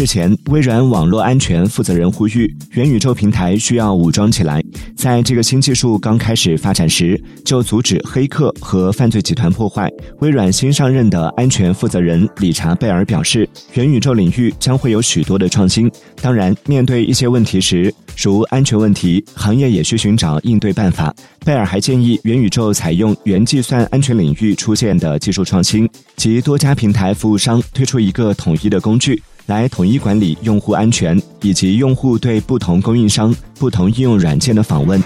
日前，微软网络安全负责人呼吁，元宇宙平台需要武装起来。在这个新技术刚开始发展时，就阻止黑客和犯罪集团破坏。微软新上任的安全负责人理查贝尔表示，元宇宙领域将会有许多的创新。当然，面对一些问题时，如安全问题，行业也需寻找应对办法。贝尔还建议，元宇宙采用元计算安全领域出现的技术创新，及多家平台服务商推出一个统一的工具。来统一管理用户安全，以及用户对不同供应商、不同应用软件的访问。